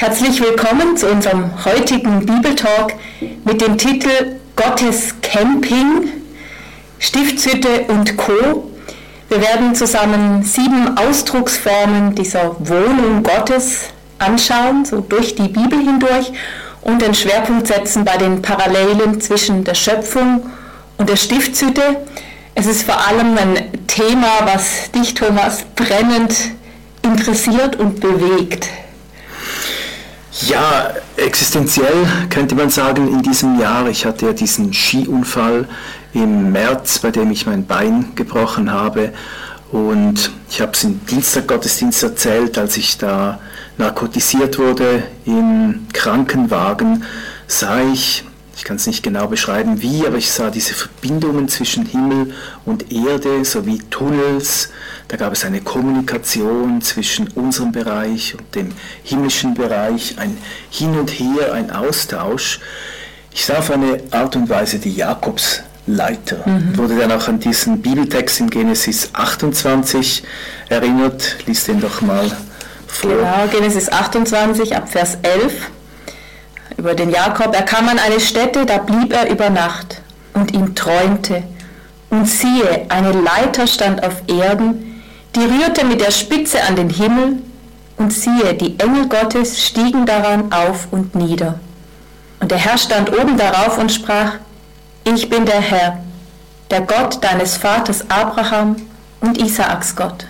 Herzlich willkommen zu unserem heutigen Bibeltalk mit dem Titel Gottes Camping, Stiftshütte und Co. Wir werden zusammen sieben Ausdrucksformen dieser Wohnung Gottes anschauen, so durch die Bibel hindurch und den Schwerpunkt setzen bei den Parallelen zwischen der Schöpfung und der Stiftshütte. Es ist vor allem ein Thema, was dich, Thomas, brennend interessiert und bewegt. Ja, existenziell könnte man sagen in diesem Jahr. Ich hatte ja diesen Skiunfall im März, bei dem ich mein Bein gebrochen habe. Und ich habe es im Dienstaggottesdienst erzählt, als ich da narkotisiert wurde im Krankenwagen, sah ich ich kann es nicht genau beschreiben wie, aber ich sah diese Verbindungen zwischen Himmel und Erde sowie Tunnels. Da gab es eine Kommunikation zwischen unserem Bereich und dem himmlischen Bereich, ein Hin und Her, ein Austausch. Ich sah auf eine Art und Weise die Jakobsleiter. Mhm. Wurde dann auch an diesen Bibeltext in Genesis 28 erinnert. Lies den doch mal vor. Genau, Genesis 28 ab Vers 11 über den Jakob. Er kam an eine Stätte, da blieb er über Nacht und ihm träumte. Und siehe, eine Leiter stand auf Erden, die rührte mit der Spitze an den Himmel, und siehe, die Engel Gottes stiegen daran auf und nieder. Und der Herr stand oben darauf und sprach, ich bin der Herr, der Gott deines Vaters Abraham und Isaaks Gott.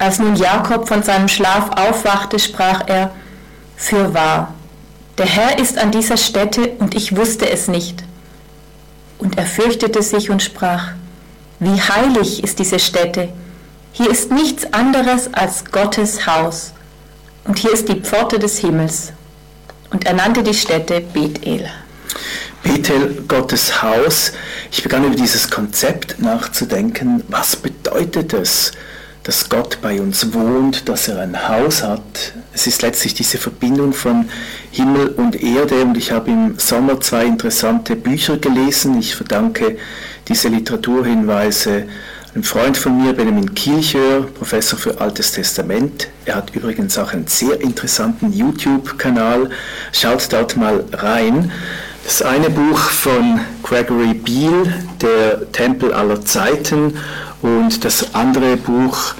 Als nun Jakob von seinem Schlaf aufwachte, sprach er, für wahr, der Herr ist an dieser Stätte und ich wusste es nicht. Und er fürchtete sich und sprach, wie heilig ist diese Stätte. Hier ist nichts anderes als Gottes Haus. Und hier ist die Pforte des Himmels. Und er nannte die Stätte Bethel. Bethel, Gottes Haus. Ich begann über dieses Konzept nachzudenken. Was bedeutet es? Dass Gott bei uns wohnt, dass er ein Haus hat. Es ist letztlich diese Verbindung von Himmel und Erde und ich habe im Sommer zwei interessante Bücher gelesen. Ich verdanke diese Literaturhinweise einem Freund von mir, Benjamin Kielchör, Professor für Altes Testament. Er hat übrigens auch einen sehr interessanten YouTube-Kanal. Schaut dort mal rein. Das eine Buch von Gregory Beale, Der Tempel aller Zeiten, und das andere Buch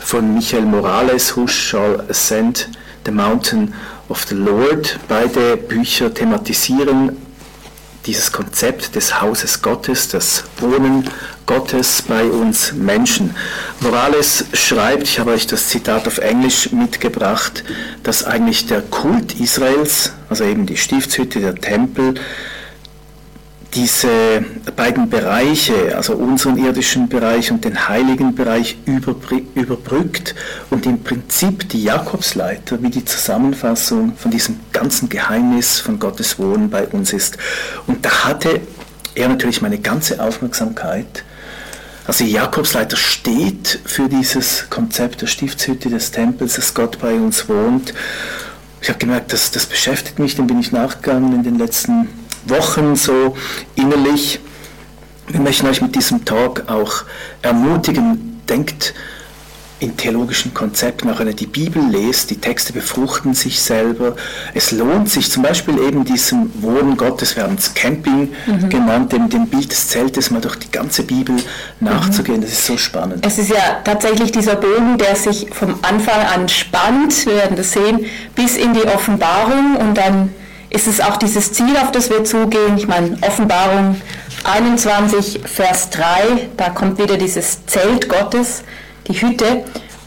von Michael Morales, Who Shall Ascend the Mountain of the Lord. Beide Bücher thematisieren dieses Konzept des Hauses Gottes, das Wohnen Gottes bei uns Menschen. Morales schreibt, ich habe euch das Zitat auf Englisch mitgebracht, dass eigentlich der Kult Israels, also eben die Stiftshütte, der Tempel, diese beiden Bereiche, also unseren irdischen Bereich und den heiligen Bereich überbrückt und im Prinzip die Jakobsleiter wie die Zusammenfassung von diesem ganzen Geheimnis von Gottes Wohnen bei uns ist. Und da hatte er natürlich meine ganze Aufmerksamkeit. Also Jakobsleiter steht für dieses Konzept der Stiftshütte des Tempels, dass Gott bei uns wohnt. Ich habe gemerkt, das, das beschäftigt mich, dem bin ich nachgegangen in den letzten Wochen so innerlich. Wir möchten euch mit diesem Talk auch ermutigen, denkt in theologischen Konzepten, auch wenn ihr die Bibel lest, die Texte befruchten sich selber. Es lohnt sich zum Beispiel eben diesem Wohnen Gottes, wir haben es Camping mhm. genannt, dem, dem Bild des Zeltes mal durch die ganze Bibel nachzugehen. Mhm. Das ist so spannend. Es ist ja tatsächlich dieser Bogen, der sich vom Anfang an spannt, wir werden das sehen, bis in die Offenbarung und dann ist es auch dieses Ziel, auf das wir zugehen. Ich meine, Offenbarung 21, Vers 3, da kommt wieder dieses Zelt Gottes, die Hütte.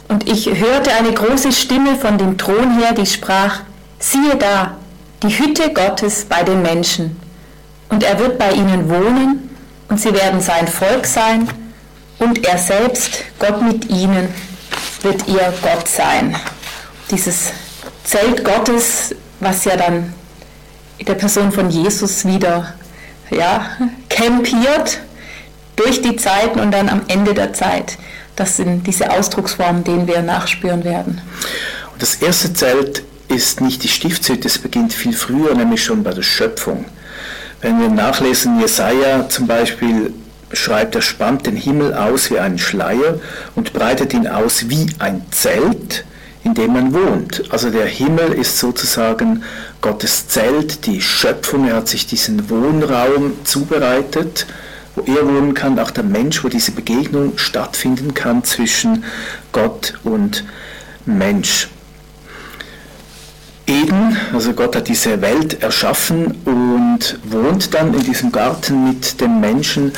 Und ich hörte eine große Stimme von dem Thron her, die sprach, siehe da, die Hütte Gottes bei den Menschen. Und er wird bei ihnen wohnen und sie werden sein Volk sein und er selbst, Gott mit ihnen, wird ihr Gott sein. Dieses Zelt Gottes, was ja dann in der Person von Jesus wieder ja, campiert durch die Zeiten und dann am Ende der Zeit. Das sind diese Ausdrucksformen, denen wir nachspüren werden. Und das erste Zelt ist nicht die Stiftshütte, es beginnt viel früher, nämlich schon bei der Schöpfung. Wenn wir nachlesen, Jesaja zum Beispiel schreibt, er spannt den Himmel aus wie einen Schleier und breitet ihn aus wie ein Zelt in dem man wohnt. Also der Himmel ist sozusagen Gottes Zelt, die Schöpfung. Er hat sich diesen Wohnraum zubereitet, wo er wohnen kann, auch der Mensch, wo diese Begegnung stattfinden kann zwischen Gott und Mensch. Eden, also Gott hat diese Welt erschaffen und wohnt dann in diesem Garten mit dem Menschen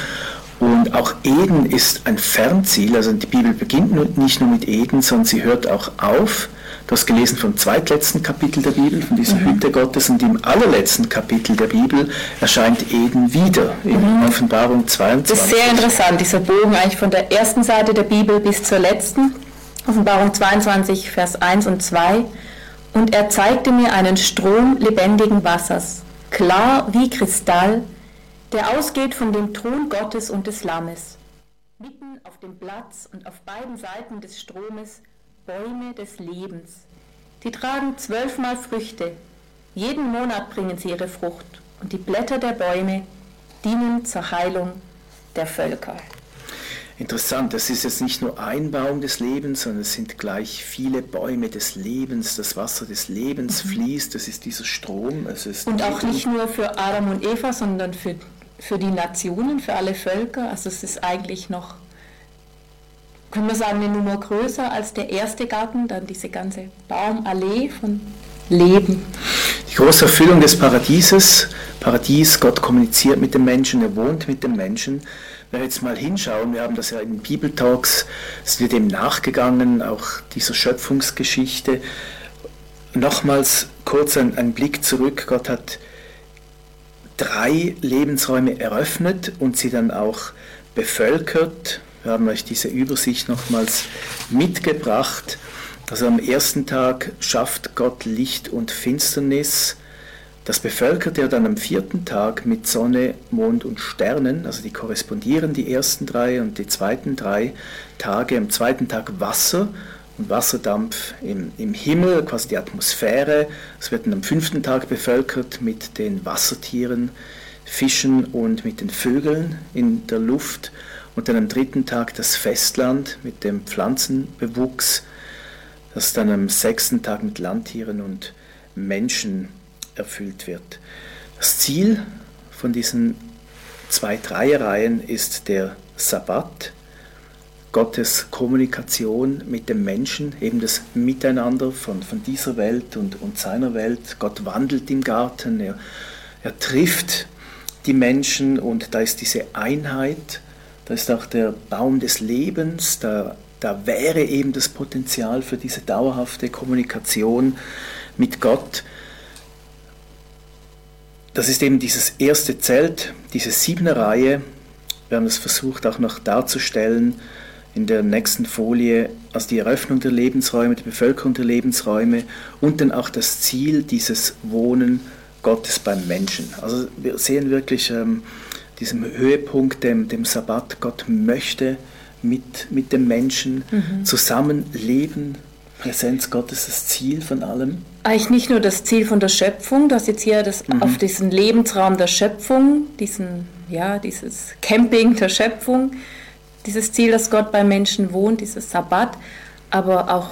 und auch Eden ist ein Fernziel, also die Bibel beginnt nicht nur mit Eden, sondern sie hört auch auf. Du hast gelesen vom zweitletzten Kapitel der Bibel, von dieser mhm. Hütte Gottes, und im allerletzten Kapitel der Bibel erscheint Eden wieder, in mhm. Offenbarung 22. Das ist sehr interessant, dieser Bogen eigentlich von der ersten Seite der Bibel bis zur letzten, Offenbarung 22, Vers 1 und 2. Und er zeigte mir einen Strom lebendigen Wassers, klar wie Kristall, der ausgeht von dem Thron Gottes und des Lammes. Mitten auf dem Platz und auf beiden Seiten des Stromes Bäume des Lebens. Die tragen zwölfmal Früchte. Jeden Monat bringen sie ihre Frucht. Und die Blätter der Bäume dienen zur Heilung der Völker. Interessant, das ist jetzt nicht nur ein Baum des Lebens, sondern es sind gleich viele Bäume des Lebens. Das Wasser des Lebens mhm. fließt, das ist dieser Strom. Es ist und auch nicht nur für Adam und Eva, sondern für für die Nationen, für alle Völker. Also es ist eigentlich noch, können wir sagen, eine Nummer größer als der erste Garten, dann diese ganze Baumallee von Leben. Die große Erfüllung des Paradieses, Paradies, Gott kommuniziert mit dem Menschen, er wohnt mit dem Menschen. Wenn wir jetzt mal hinschauen, wir haben das ja in Bibeltalks, es wird dem nachgegangen, auch dieser Schöpfungsgeschichte. Nochmals kurz ein, ein Blick zurück, Gott hat drei Lebensräume eröffnet und sie dann auch bevölkert. Wir haben euch diese Übersicht nochmals mitgebracht. Also am ersten Tag schafft Gott Licht und Finsternis. Das bevölkert er dann am vierten Tag mit Sonne, Mond und Sternen. Also die korrespondieren die ersten drei und die zweiten drei Tage. Am zweiten Tag Wasser Wasserdampf im, im Himmel, quasi die Atmosphäre. Es wird dann am fünften Tag bevölkert mit den Wassertieren, Fischen und mit den Vögeln in der Luft. Und dann am dritten Tag das Festland mit dem Pflanzenbewuchs, das dann am sechsten Tag mit Landtieren und Menschen erfüllt wird. Das Ziel von diesen zwei Dreiereihen ist der Sabbat, Gottes Kommunikation mit dem Menschen, eben das Miteinander von, von dieser Welt und, und seiner Welt. Gott wandelt im Garten, er, er trifft die Menschen und da ist diese Einheit, da ist auch der Baum des Lebens, da, da wäre eben das Potenzial für diese dauerhafte Kommunikation mit Gott. Das ist eben dieses erste Zelt, diese siebene Reihe. Wir haben es versucht auch noch darzustellen in der nächsten Folie, also die Eröffnung der Lebensräume, die Bevölkerung der Lebensräume und dann auch das Ziel dieses Wohnen Gottes beim Menschen. Also wir sehen wirklich ähm, diesem Höhepunkt, dem, dem Sabbat, Gott möchte mit, mit dem Menschen mhm. zusammenleben. Präsenz Gottes das Ziel von allem? Eigentlich nicht nur das Ziel von der Schöpfung, das jetzt hier das, mhm. auf diesen Lebensraum der Schöpfung, diesen, ja, dieses Camping der Schöpfung, dieses Ziel, dass Gott beim Menschen wohnt, dieses Sabbat, aber auch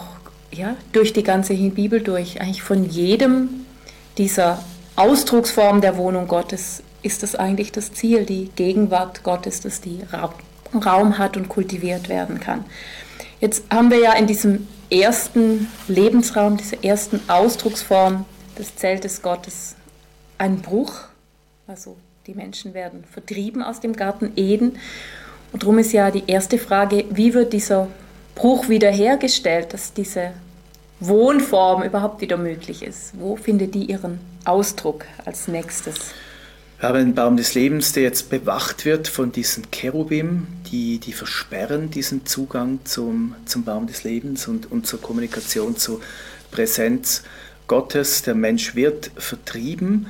ja, durch die ganze Bibel durch, eigentlich von jedem dieser Ausdrucksformen der Wohnung Gottes ist das eigentlich das Ziel, die Gegenwart Gottes, dass die Raum hat und kultiviert werden kann. Jetzt haben wir ja in diesem ersten Lebensraum, dieser ersten Ausdrucksform des Zeltes Gottes einen Bruch. Also die Menschen werden vertrieben aus dem Garten Eden und darum ist ja die erste Frage, wie wird dieser Bruch wiederhergestellt, dass diese Wohnform überhaupt wieder möglich ist? Wo findet die ihren Ausdruck als nächstes? Wir haben einen Baum des Lebens, der jetzt bewacht wird von diesen Cherubim, die, die versperren diesen Zugang zum, zum Baum des Lebens und, und zur Kommunikation, zur Präsenz Gottes. Der Mensch wird vertrieben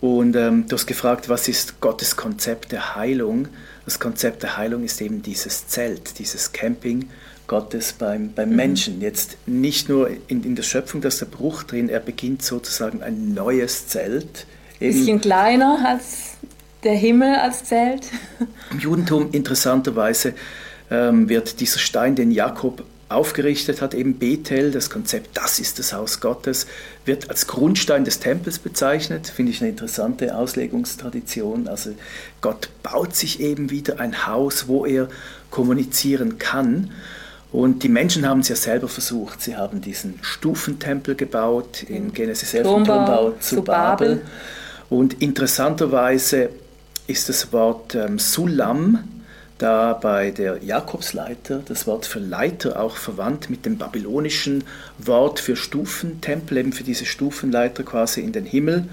und ähm, du hast gefragt, was ist Gottes Konzept der Heilung? Das Konzept der Heilung ist eben dieses Zelt, dieses Camping Gottes beim, beim mhm. Menschen. Jetzt nicht nur in, in der Schöpfung, dass der Bruch drin, er beginnt sozusagen ein neues Zelt. Ein bisschen kleiner als der Himmel als Zelt. Im Judentum interessanterweise ähm, wird dieser Stein, den Jakob aufgerichtet hat, eben Bethel, das Konzept, das ist das Haus Gottes, wird als Grundstein des Tempels bezeichnet. Finde ich eine interessante Auslegungstradition. Also Gott baut sich eben wieder ein Haus, wo er kommunizieren kann. Und die Menschen haben es ja selber versucht. Sie haben diesen Stufentempel gebaut, in Genesis 11 Turmbau, Turmbau zu, zu Babel. Babel. Und interessanterweise ist das Wort ähm, Sulam, da bei der Jakobsleiter das Wort für Leiter auch verwandt mit dem babylonischen Wort für Stufentempel, eben für diese Stufenleiter quasi in den Himmel.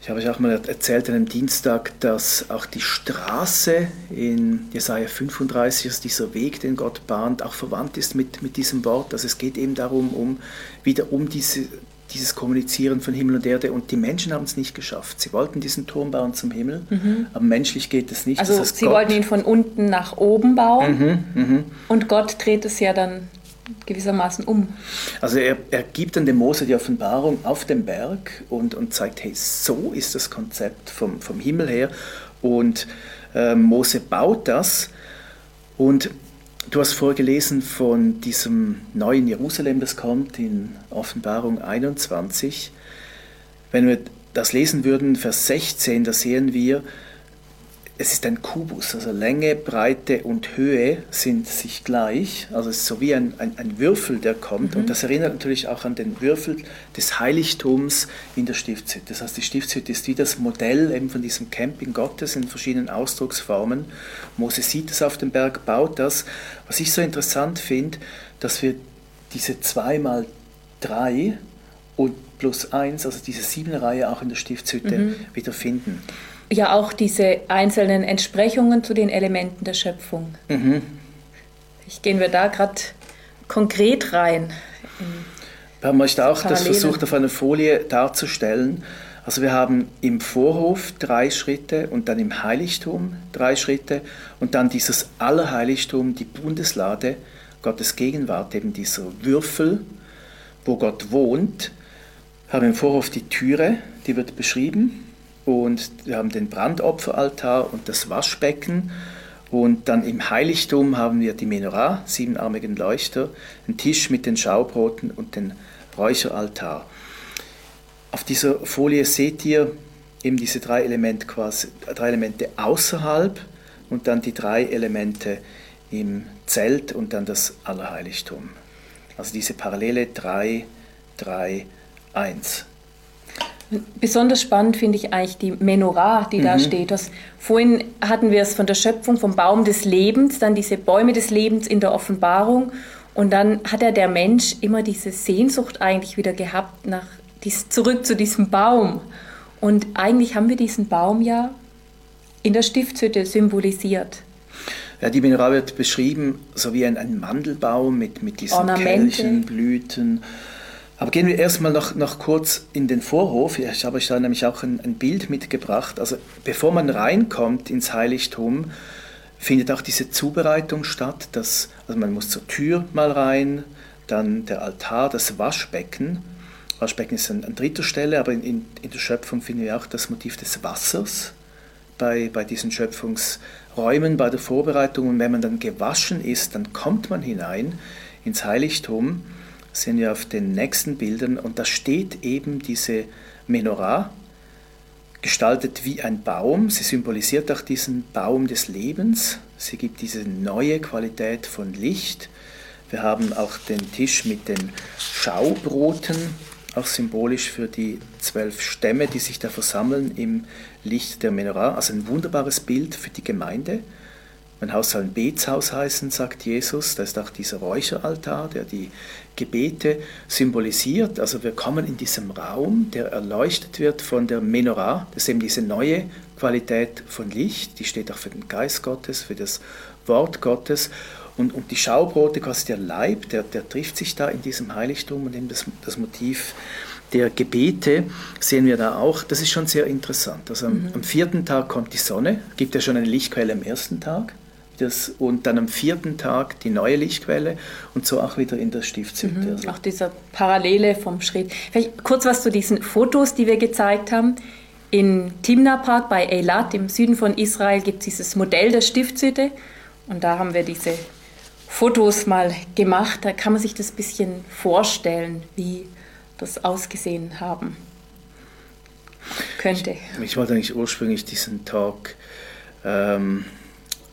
Ich habe euch auch mal erzählt an einem Dienstag, dass auch die Straße in Jesaja 35, also dieser Weg, den Gott bahnt, auch verwandt ist mit, mit diesem Wort. Also es geht eben darum, um wieder um diese dieses Kommunizieren von Himmel und Erde. Und die Menschen haben es nicht geschafft. Sie wollten diesen Turm bauen zum Himmel, mhm. aber menschlich geht es nicht. Also sie Gott wollten ihn von unten nach oben bauen mhm, mh. und Gott dreht es ja dann gewissermaßen um. Also er, er gibt dann dem Mose die Offenbarung auf dem Berg und, und zeigt, hey, so ist das Konzept vom, vom Himmel her. Und äh, Mose baut das und Du hast vorgelesen von diesem neuen Jerusalem, das kommt in Offenbarung 21. Wenn wir das lesen würden, Vers 16, da sehen wir, es ist ein Kubus, also Länge, Breite und Höhe sind sich gleich. Also es ist so wie ein, ein, ein Würfel, der kommt. Mhm. Und das erinnert natürlich auch an den Würfel des Heiligtums in der Stiftshütte. Das heißt, die Stiftshütte ist wie das Modell eben von diesem Camping Gottes in verschiedenen Ausdrucksformen. Mose sieht es auf dem Berg, baut das. Was ich so interessant finde, dass wir diese 2 mal 3 und plus 1, also diese Siebenreihe auch in der Stiftshütte mhm. wiederfinden ja auch diese einzelnen Entsprechungen zu den Elementen der Schöpfung. Mhm. Ich gehen wir da gerade konkret rein. Wir haben euch da auch Parallele. das versucht auf einer Folie darzustellen. Also wir haben im Vorhof drei Schritte und dann im Heiligtum drei Schritte und dann dieses Allerheiligtum, die Bundeslade, Gottes Gegenwart, eben dieser Würfel, wo Gott wohnt. Wir haben im Vorhof die Türe, die wird beschrieben, und wir haben den Brandopferaltar und das Waschbecken. Und dann im Heiligtum haben wir die Menorah, siebenarmigen Leuchter, einen Tisch mit den Schaubroten und den Räucheraltar. Auf dieser Folie seht ihr eben diese drei Elemente, quasi, drei Elemente außerhalb und dann die drei Elemente im Zelt und dann das Allerheiligtum. Also diese Parallele 3, 3, 1. Besonders spannend finde ich eigentlich die Menorah, die mhm. da steht. Das, vorhin hatten wir es von der Schöpfung, vom Baum des Lebens, dann diese Bäume des Lebens in der Offenbarung. Und dann hat ja der Mensch immer diese Sehnsucht eigentlich wieder gehabt, nach, dies, zurück zu diesem Baum. Und eigentlich haben wir diesen Baum ja in der Stiftshütte symbolisiert. Ja, die Menorah wird beschrieben so wie ein, ein Mandelbaum mit, mit diesen Ornamente. Kelchen, Blüten. Aber gehen wir erstmal noch, noch kurz in den Vorhof. Ich habe euch da nämlich auch ein, ein Bild mitgebracht. Also bevor man reinkommt ins Heiligtum, findet auch diese Zubereitung statt. Dass, also man muss zur Tür mal rein, dann der Altar, das Waschbecken. Waschbecken ist an, an dritter Stelle, aber in, in, in, der Schöpfung finden wir auch das Motiv des Wassers bei, bei diesen Schöpfungsräumen, bei der Vorbereitung. Und wenn man dann gewaschen ist, dann kommt man hinein ins Heiligtum sehen wir auf den nächsten Bildern und da steht eben diese Menorah, gestaltet wie ein Baum. Sie symbolisiert auch diesen Baum des Lebens. Sie gibt diese neue Qualität von Licht. Wir haben auch den Tisch mit den Schaubroten, auch symbolisch für die zwölf Stämme, die sich da versammeln im Licht der Menorah. Also ein wunderbares Bild für die Gemeinde. Mein Haus soll ein Betshaus heißen, sagt Jesus. Da ist auch dieser Räucheraltar, der die Gebete symbolisiert. Also wir kommen in diesem Raum, der erleuchtet wird von der Menorah. Das ist eben diese neue Qualität von Licht. Die steht auch für den Geist Gottes, für das Wort Gottes. Und, und die Schaubrote, quasi der Leib, der, der trifft sich da in diesem Heiligtum und eben das, das Motiv der Gebete sehen wir da auch. Das ist schon sehr interessant. Also am, mhm. am vierten Tag kommt die Sonne, gibt ja schon eine Lichtquelle am ersten Tag. Das, und dann am vierten Tag die neue Lichtquelle und so auch wieder in der Stiftshütte. Mhm, also. Auch dieser Parallele vom Schritt. Vielleicht kurz was zu diesen Fotos, die wir gezeigt haben. In Timna Park bei Eilat im Süden von Israel gibt es dieses Modell der Stiftshütte und da haben wir diese Fotos mal gemacht. Da kann man sich das ein bisschen vorstellen, wie das ausgesehen haben könnte. Ich, ich wollte eigentlich ursprünglich diesen Talk ähm,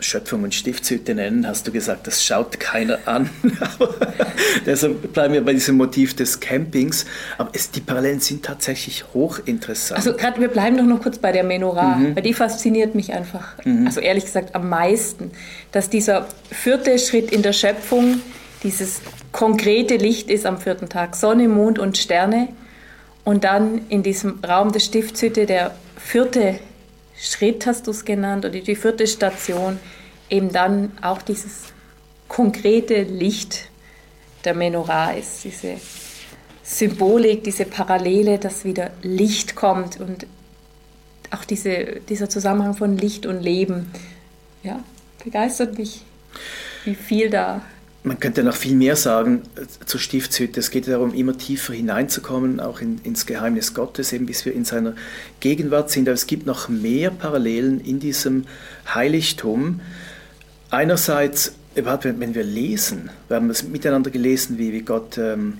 Schöpfung und Stiftshütte nennen, hast du gesagt, das schaut keiner an. deshalb bleiben wir bei diesem Motiv des Campings. Aber es, die Parallelen sind tatsächlich hochinteressant. Also gerade, wir bleiben doch noch kurz bei der Menorah, mhm. weil die fasziniert mich einfach, mhm. also ehrlich gesagt am meisten, dass dieser vierte Schritt in der Schöpfung dieses konkrete Licht ist am vierten Tag, Sonne, Mond und Sterne. Und dann in diesem Raum der Stiftshütte der vierte Schritt hast du es genannt, oder die vierte Station, eben dann auch dieses konkrete Licht der Menorah ist, diese Symbolik, diese Parallele, dass wieder Licht kommt und auch diese, dieser Zusammenhang von Licht und Leben, ja, begeistert mich, wie viel da man könnte noch viel mehr sagen äh, zur Stiftshütte. Es geht darum, immer tiefer hineinzukommen, auch in, ins Geheimnis Gottes, eben bis wir in seiner Gegenwart sind. Aber es gibt noch mehr Parallelen in diesem Heiligtum. Einerseits, wenn wir lesen, wir haben es miteinander gelesen, wie, wie Gott ähm,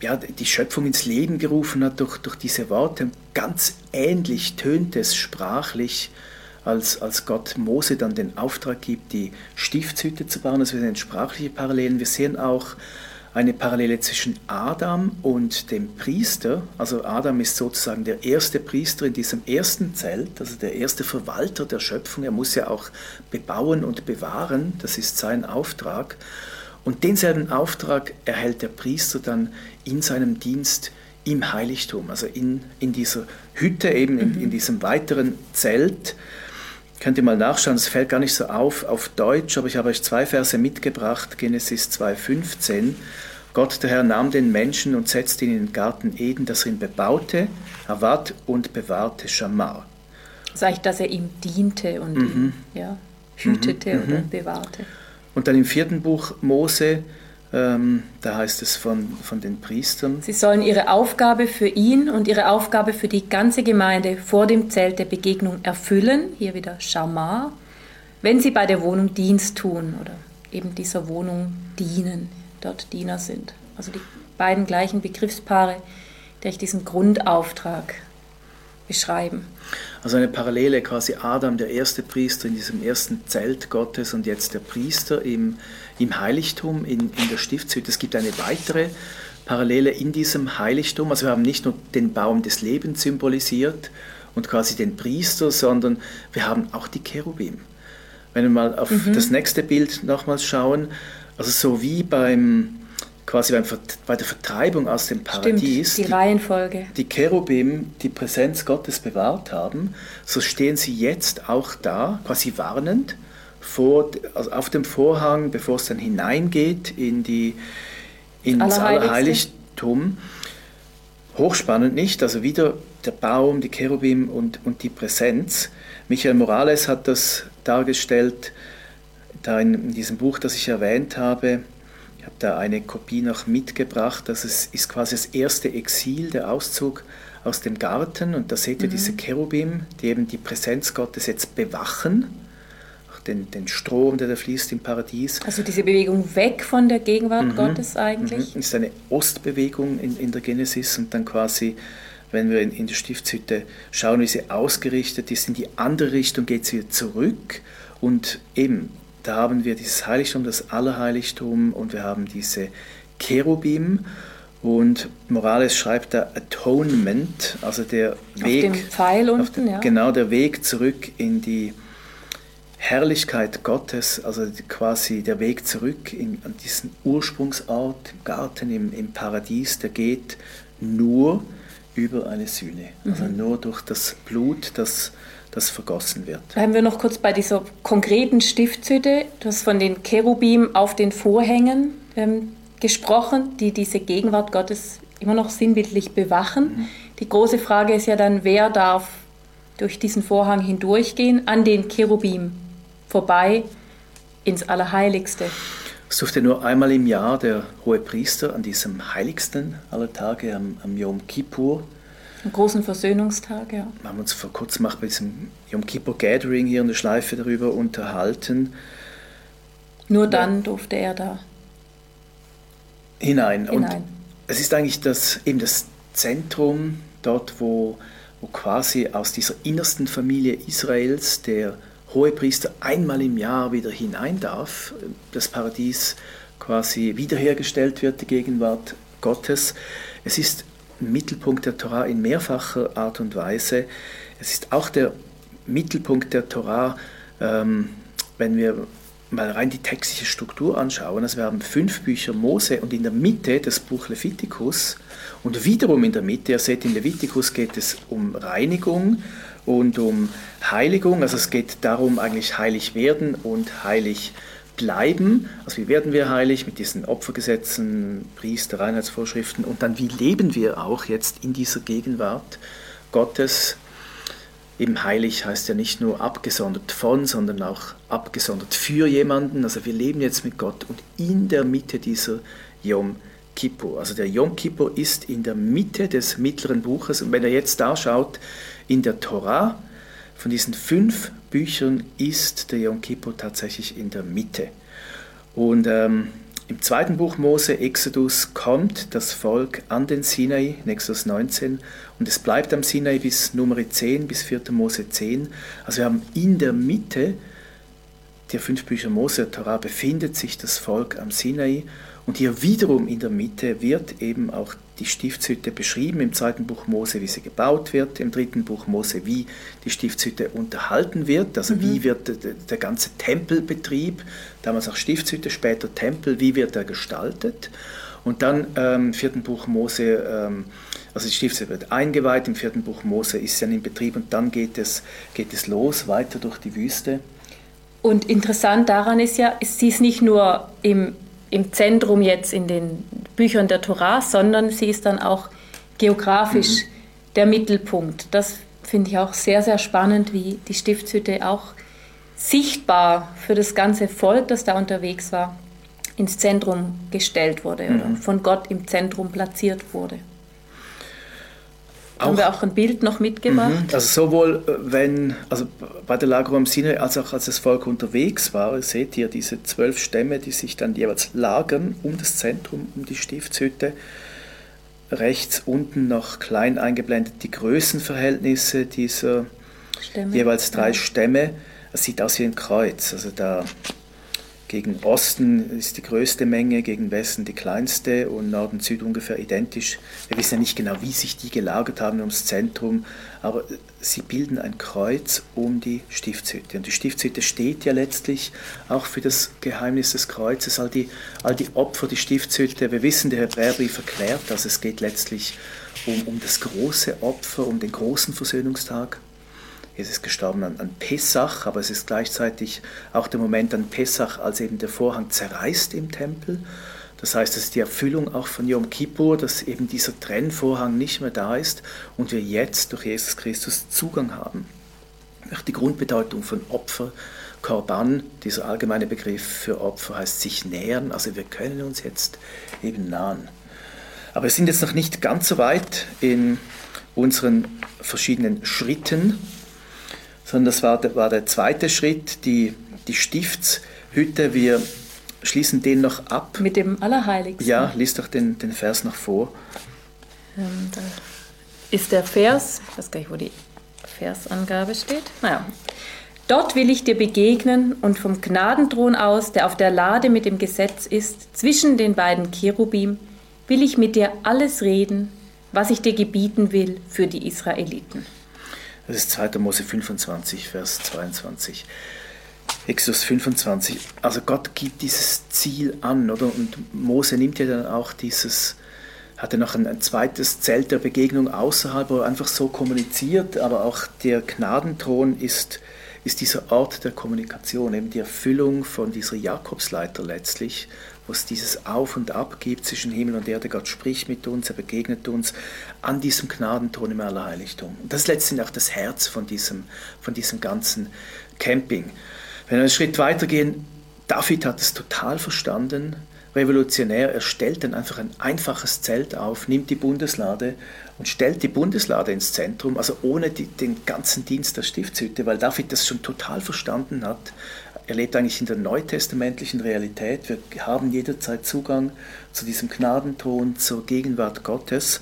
ja, die Schöpfung ins Leben gerufen hat durch, durch diese Worte. Ganz ähnlich tönt es sprachlich als, als Gott Mose dann den Auftrag gibt, die Stiftshütte zu bauen. Also wir sehen sprachliche Parallelen. Wir sehen auch eine Parallele zwischen Adam und dem Priester. Also Adam ist sozusagen der erste Priester in diesem ersten Zelt, also der erste Verwalter der Schöpfung. Er muss ja auch bebauen und bewahren, das ist sein Auftrag. Und denselben Auftrag erhält der Priester dann in seinem Dienst im Heiligtum, also in, in dieser Hütte, eben in, in mhm. diesem weiteren Zelt. Könnt ihr mal nachschauen, es fällt gar nicht so auf auf Deutsch, aber ich habe euch zwei Verse mitgebracht, Genesis 2,15. Gott, der Herr, nahm den Menschen und setzte ihn in den Garten Eden, dass er ihn bebaute, erwart und bewahrte Schamar. Sag ich, dass er ihm diente und mhm. ihn ja, hütete mhm. oder mhm. bewahrte. Und dann im vierten Buch Mose ähm, da heißt es von, von den Priestern. Sie sollen ihre Aufgabe für ihn und ihre Aufgabe für die ganze Gemeinde vor dem Zelt der Begegnung erfüllen, hier wieder Shamar, wenn sie bei der Wohnung Dienst tun oder eben dieser Wohnung dienen, dort Diener sind. Also die beiden gleichen Begriffspaare, die ich diesen Grundauftrag beschreiben. Also eine Parallele quasi Adam, der erste Priester in diesem ersten Zelt Gottes und jetzt der Priester im, im Heiligtum, in, in der Stiftshütte. Es gibt eine weitere Parallele in diesem Heiligtum. Also wir haben nicht nur den Baum des Lebens symbolisiert und quasi den Priester, sondern wir haben auch die Cherubim. Wenn wir mal auf mhm. das nächste Bild nochmals schauen, also so wie beim quasi bei der Vertreibung aus dem Paradies Stimmt, die, Reihenfolge. Die Cherubim die Präsenz Gottes bewahrt haben, so stehen sie jetzt auch da, quasi warnend, vor, also auf dem Vorhang, bevor es dann hineingeht in die, ins. Allerheiligtum. Hochspannend nicht, also wieder der Baum, die Cherubim und, und die Präsenz. Michael Morales hat das dargestellt, da in, in diesem Buch, das ich erwähnt habe, habe da eine Kopie noch mitgebracht. Das ist, ist quasi das erste Exil, der Auszug aus dem Garten. Und da seht ihr mhm. diese Cherubim, die eben die Präsenz Gottes jetzt bewachen. Den, den Strom, der da fließt im Paradies. Also diese Bewegung weg von der Gegenwart mhm. Gottes eigentlich? Mhm. Ist eine Ostbewegung in, in der Genesis und dann quasi wenn wir in, in der Stiftshütte schauen, wie sie ausgerichtet ist, in die andere Richtung geht sie wieder zurück und eben da haben wir dieses Heiligtum, das Allerheiligtum und wir haben diese Cherubim. Und Morales schreibt da Atonement, also der Weg. Auf dem Pfeil unten, den, ja. Genau, der Weg zurück in die Herrlichkeit Gottes, also quasi der Weg zurück in, an diesen Ursprungsort im Garten, im, im Paradies, der geht nur über eine Sühne, also mhm. nur durch das Blut, das das vergossen wird. Bleiben wir noch kurz bei dieser konkreten Stiftshütte. Du hast von den Cherubim auf den Vorhängen ähm, gesprochen, die diese Gegenwart Gottes immer noch sinnbildlich bewachen. Mhm. Die große Frage ist ja dann, wer darf durch diesen Vorhang hindurchgehen, an den Cherubim vorbei ins Allerheiligste. Es durfte nur einmal im Jahr der hohe Priester an diesem heiligsten aller Tage, am, am Yom Kippur, am großen Versöhnungstag, ja. Wir haben uns vor kurzem auch bei diesem Yom Kippur Gathering hier in der Schleife darüber unterhalten. Nur dann durfte er da hinein. hinein. Und es ist eigentlich das, eben das Zentrum, dort wo, wo quasi aus dieser innersten Familie Israels der Hohepriester einmal im Jahr wieder hinein darf, das Paradies quasi wiederhergestellt wird, die Gegenwart Gottes. Es ist Mittelpunkt der Torah in mehrfacher Art und Weise. Es ist auch der Mittelpunkt der Torah, ähm, wenn wir mal rein die textliche Struktur anschauen. Also wir haben fünf Bücher Mose und in der Mitte das Buch Levitikus und wiederum in der Mitte, ihr seht, in Levitikus geht es um Reinigung und um Heiligung. Also es geht darum, eigentlich heilig werden und heilig bleiben. Also wie werden wir heilig mit diesen Opfergesetzen, Priester, Reinheitsvorschriften und dann wie leben wir auch jetzt in dieser Gegenwart Gottes Eben heilig heißt ja nicht nur abgesondert von, sondern auch abgesondert für jemanden. Also wir leben jetzt mit Gott und in der Mitte dieser Yom Kippur. Also der Yom Kippur ist in der Mitte des mittleren Buches. Und wenn er jetzt da schaut, in der Torah, von diesen fünf Büchern ist der Yom Kippur tatsächlich in der Mitte. Und ähm, im zweiten Buch Mose, Exodus, kommt das Volk an den Sinai, in Exodus 19, und es bleibt am Sinai bis Nummer 10, bis 4. Mose 10. Also wir haben in der Mitte der fünf Bücher Mose, Torah, befindet sich das Volk am Sinai und hier wiederum in der Mitte wird eben auch die Stiftshütte beschrieben, im zweiten Buch Mose, wie sie gebaut wird, im dritten Buch Mose, wie die Stiftshütte unterhalten wird, also mhm. wie wird der, ganze Tempelbetrieb, damals auch Stiftshütte, später Tempel, wie wird er gestaltet. Und dann ähm, im vierten Buch Mose, ähm, also die Stiftshütte wird eingeweiht, im vierten Buch Mose ist sie dann in Betrieb und dann geht es, geht es los, weiter durch die Wüste. Und interessant daran ist ja, sie ist nicht nur im im Zentrum jetzt in den Büchern der Torah, sondern sie ist dann auch geografisch mhm. der Mittelpunkt. Das finde ich auch sehr, sehr spannend, wie die Stiftshütte auch sichtbar für das ganze Volk, das da unterwegs war, ins Zentrum gestellt wurde mhm. oder von Gott im Zentrum platziert wurde. Haben wir auch ein Bild noch mitgemacht? Mhm. Also sowohl äh, wenn, also bei der Lagerung am Sinne, als auch als das Volk unterwegs war, seht ihr diese zwölf Stämme, die sich dann jeweils lagern um das Zentrum, um die Stiftshütte. Rechts unten noch klein eingeblendet die Größenverhältnisse dieser Stämme. jeweils drei. Stämme. Es sieht aus wie ein Kreuz. Also da gegen Osten ist die größte Menge, gegen Westen die kleinste und Norden, Süd ungefähr identisch. Wir wissen ja nicht genau, wie sich die gelagert haben ums Zentrum, aber sie bilden ein Kreuz um die Stiftshütte. Und die Stiftshütte steht ja letztlich auch für das Geheimnis des Kreuzes. All die, all die Opfer, die Stiftshütte, wir wissen, der Hebräerbrief erklärt dass es geht letztlich um, um das große Opfer, um den großen Versöhnungstag Jesus ist gestorben an, an Pessach, aber es ist gleichzeitig auch der Moment an Pessach, als eben der Vorhang zerreißt im Tempel. Das heißt, es ist die Erfüllung auch von Yom Kippur, dass eben dieser Trennvorhang nicht mehr da ist und wir jetzt durch Jesus Christus Zugang haben. Die Grundbedeutung von Opfer, Korban, dieser allgemeine Begriff für Opfer heißt sich nähern, also wir können uns jetzt eben nahen. Aber wir sind jetzt noch nicht ganz so weit in unseren verschiedenen Schritten, sondern das war der, war der zweite Schritt, die, die Stiftshütte. Wir schließen den noch ab. Mit dem Allerheiligsten. Ja, lies doch den, den Vers noch vor. Ähm, da ist der Vers, ich weiß gar nicht, wo die Versangabe steht. Naja. Dort will ich dir begegnen und vom Gnadenthron aus, der auf der Lade mit dem Gesetz ist, zwischen den beiden Cherubim, will ich mit dir alles reden, was ich dir gebieten will für die Israeliten. Das ist 2. Mose 25, Vers 22. Exodus 25. Also Gott gibt dieses Ziel an, oder? Und Mose nimmt ja dann auch dieses, hat er noch ein, ein, zweites Zelt der Begegnung außerhalb, wo er einfach so kommuniziert, aber auch der Gnadenthron ist, ist dieser Ort der Kommunikation, eben die Erfüllung von dieser Jakobsleiter letztlich, wo es dieses Auf und Ab gibt zwischen Himmel und Erde. Gott spricht mit uns, er begegnet uns an diesem Gnadenton im Allerheiligtum. Und das ist letztendlich auch das Herz von diesem, von diesem ganzen Camping. Wenn wir einen Schritt weitergehen, David hat es total verstanden, revolutionär. Er stellt dann einfach ein einfaches Zelt auf, nimmt die Bundeslade und stellt die Bundeslade ins Zentrum, also ohne die, den ganzen Dienst der Stiftshütte, weil David das schon total verstanden hat er lebt eigentlich in der neutestamentlichen Realität. Wir haben jederzeit Zugang zu diesem Gnadenthron, zur Gegenwart Gottes.